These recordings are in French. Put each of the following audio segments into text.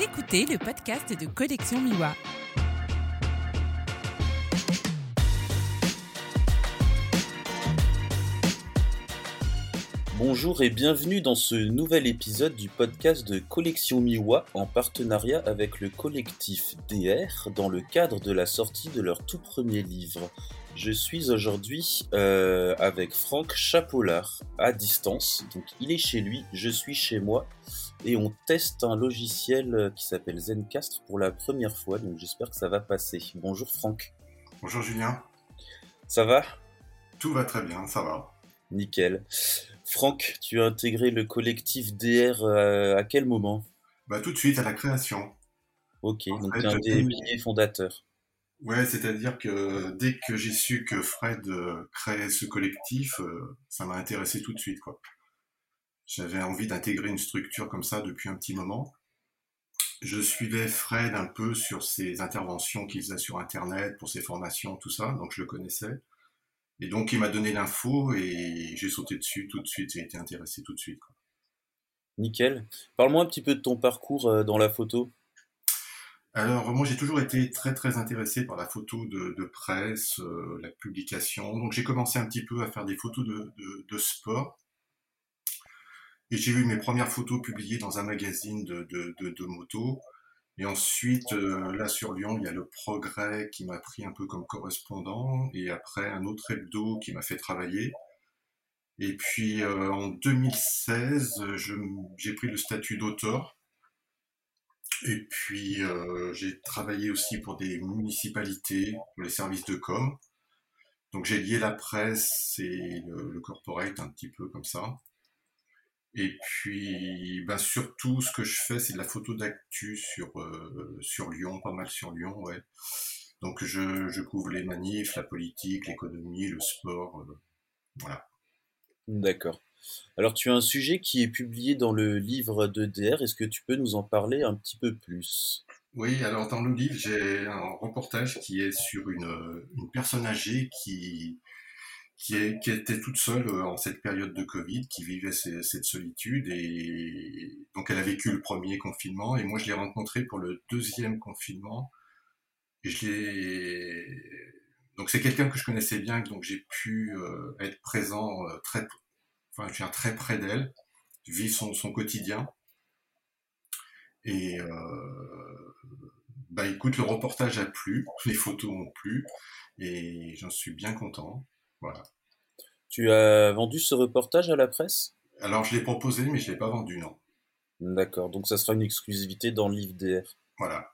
Écoutez le podcast de Collection Miwa. Bonjour et bienvenue dans ce nouvel épisode du podcast de Collection Miwa en partenariat avec le collectif DR dans le cadre de la sortie de leur tout premier livre. Je suis aujourd'hui euh, avec Franck Chapollard à distance. Donc il est chez lui, je suis chez moi et on teste un logiciel qui s'appelle Zencastre pour la première fois. Donc j'espère que ça va passer. Bonjour Franck. Bonjour Julien. Ça va? Tout va très bien, ça va. Nickel. Franck, tu as intégré le collectif DR euh, à quel moment? Bah tout de suite à la création. Ok, En donc tu es un des milliers fondateurs. Ouais, c'est-à-dire que dès que j'ai su que Fred euh, créait ce collectif, euh, ça m'a intéressé tout de suite, quoi. J'avais envie d'intégrer une structure comme ça depuis un petit moment. Je suivais Fred un peu sur ses interventions qu'il faisait sur Internet, pour ses formations, tout ça, donc je le connaissais. Et donc il m'a donné l'info et j'ai sauté dessus tout de suite, j'ai été intéressé tout de suite. quoi. Nickel. Parle-moi un petit peu de ton parcours euh, dans la photo. Alors, moi, j'ai toujours été très, très intéressé par la photo de, presse, euh, la publication. Donc, j'ai commencé un petit peu à faire des photos de, sport. Et j'ai eu mes premières photos publiées dans un magazine de, moto. Et ensuite, euh, là, sur Lyon, il y a le Progrès qui m'a pris un peu comme correspondant. Et après, un autre hebdo qui m'a fait travailler. Et puis, euh, en 2016, je m- j'ai pris le statut d'auteur. Et puis, euh, j'ai travaillé aussi pour des municipalités, pour les services de com. Donc, j'ai lié la presse et le, corporate un petit peu comme ça. Et puis, ben, surtout, ce que je fais, c'est de la photo d'actu sur, euh, sur Lyon, pas mal sur Lyon, ouais. Donc, je, je couvre les manifs, la politique, l'économie, le sport, euh, voilà. D'accord. Alors tu as un sujet qui est publié dans le livre de DR. Est-ce que tu peux nous en parler un petit peu plus? Oui, alors dans le livre, j'ai un reportage qui est sur une, personne âgée qui, était toute seule euh, en cette période de Covid, qui vivait cette solitude. Et donc elle a vécu le premier confinement et moi je l'ai rencontrée pour le deuxième confinement. Donc c'est quelqu'un que je connaissais bien, donc j'ai pu euh, être présent euh, très, enfin, je viens très près d'elle, vivre son, son quotidien. Et euh, bah écoute, le reportage a plu, les photos ont plu, et j'en suis bien content. Voilà. Tu as vendu ce reportage à la presse? Alors je l'ai proposé, mais je l'ai pas vendu, non. D'accord, donc ça sera une exclusivité dans le livre DR. Voilà.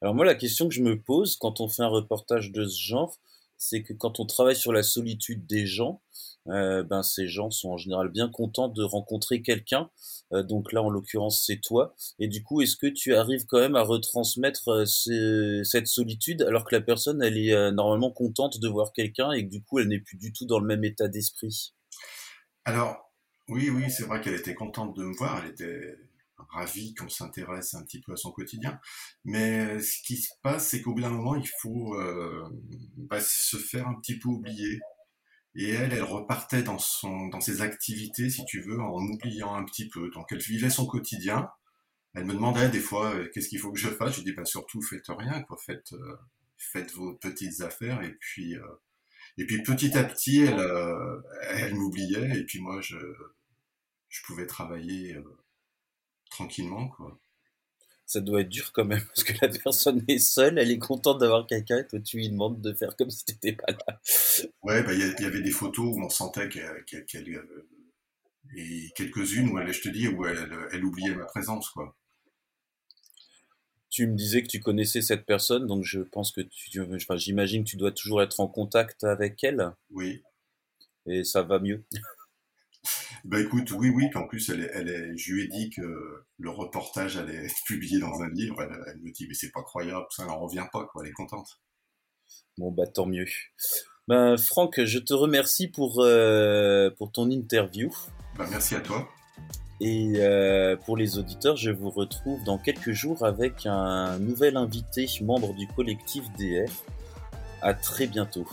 Alors moi, la question que je me pose quand on fait un reportage de ce genre, c'est que quand on travaille sur la solitude des gens, euh, ben ces gens sont en général bien contents de rencontrer quelqu'un. Euh, donc là, en l'occurrence, c'est toi. Et du coup, est-ce que tu arrives quand même à retransmettre euh, ce- cette solitude alors que la personne, elle est normalement contente de voir quelqu'un et que du coup, elle n'est plus du tout dans le même état d'esprit? Alors, oui, oui, c'est vrai qu'elle était contente de me voir, elle était ravie qu'on s'intéresse un petit peu à son quotidien. Mais ce qui se passe, c'est qu'au bout d'un moment, il faut euh, bah, se faire un petit peu oublier. Et elle, elle repartait dans, son, dans ses activités, si tu veux, en oubliant un petit peu. Donc elle vivait son quotidien. Elle me demandait des fois euh, qu'est-ce qu'il faut que je fasse? Je dis bah surtout faites rien, quoi. Faites, euh, faites vos petites affaires et puis euh, et puis petit à petit elle euh, elle m'oubliait et puis moi je je pouvais travailler tranquillement quoi. Ça doit être dur quand même parce que la personne est seule, elle est contente d'avoir quelqu'un et toi, tu lui demandes de faire comme si t'étais pas là. Ouais, bah il y, a- il y avait des photos où on sentait qu'elle euh, et quelques-unes où elle, je te dis, où elle, elle oubliait ma présence quoi. Tu me disais que tu connaissais cette personne, donc je pense que tu, enfin, j'imagine que tu dois toujours être en contact avec elle Oui. et ça va mieux. Bah écoute, oui, oui, puis en plus, elle est, elle est, je lui ai dit que le reportage allait être publié dans un livre. Elle, elle me dit, mais c'est pas croyable, ça n'en revient pas, quoi. Elle est contente. Bon bah tant mieux. Ben Franck, je te remercie pour euh, pour ton interview Bah merci à toi. et euh, pour les auditeurs, je vous retrouve dans quelques jours avec un nouvel invité, membre du collectif DR. À très bientôt.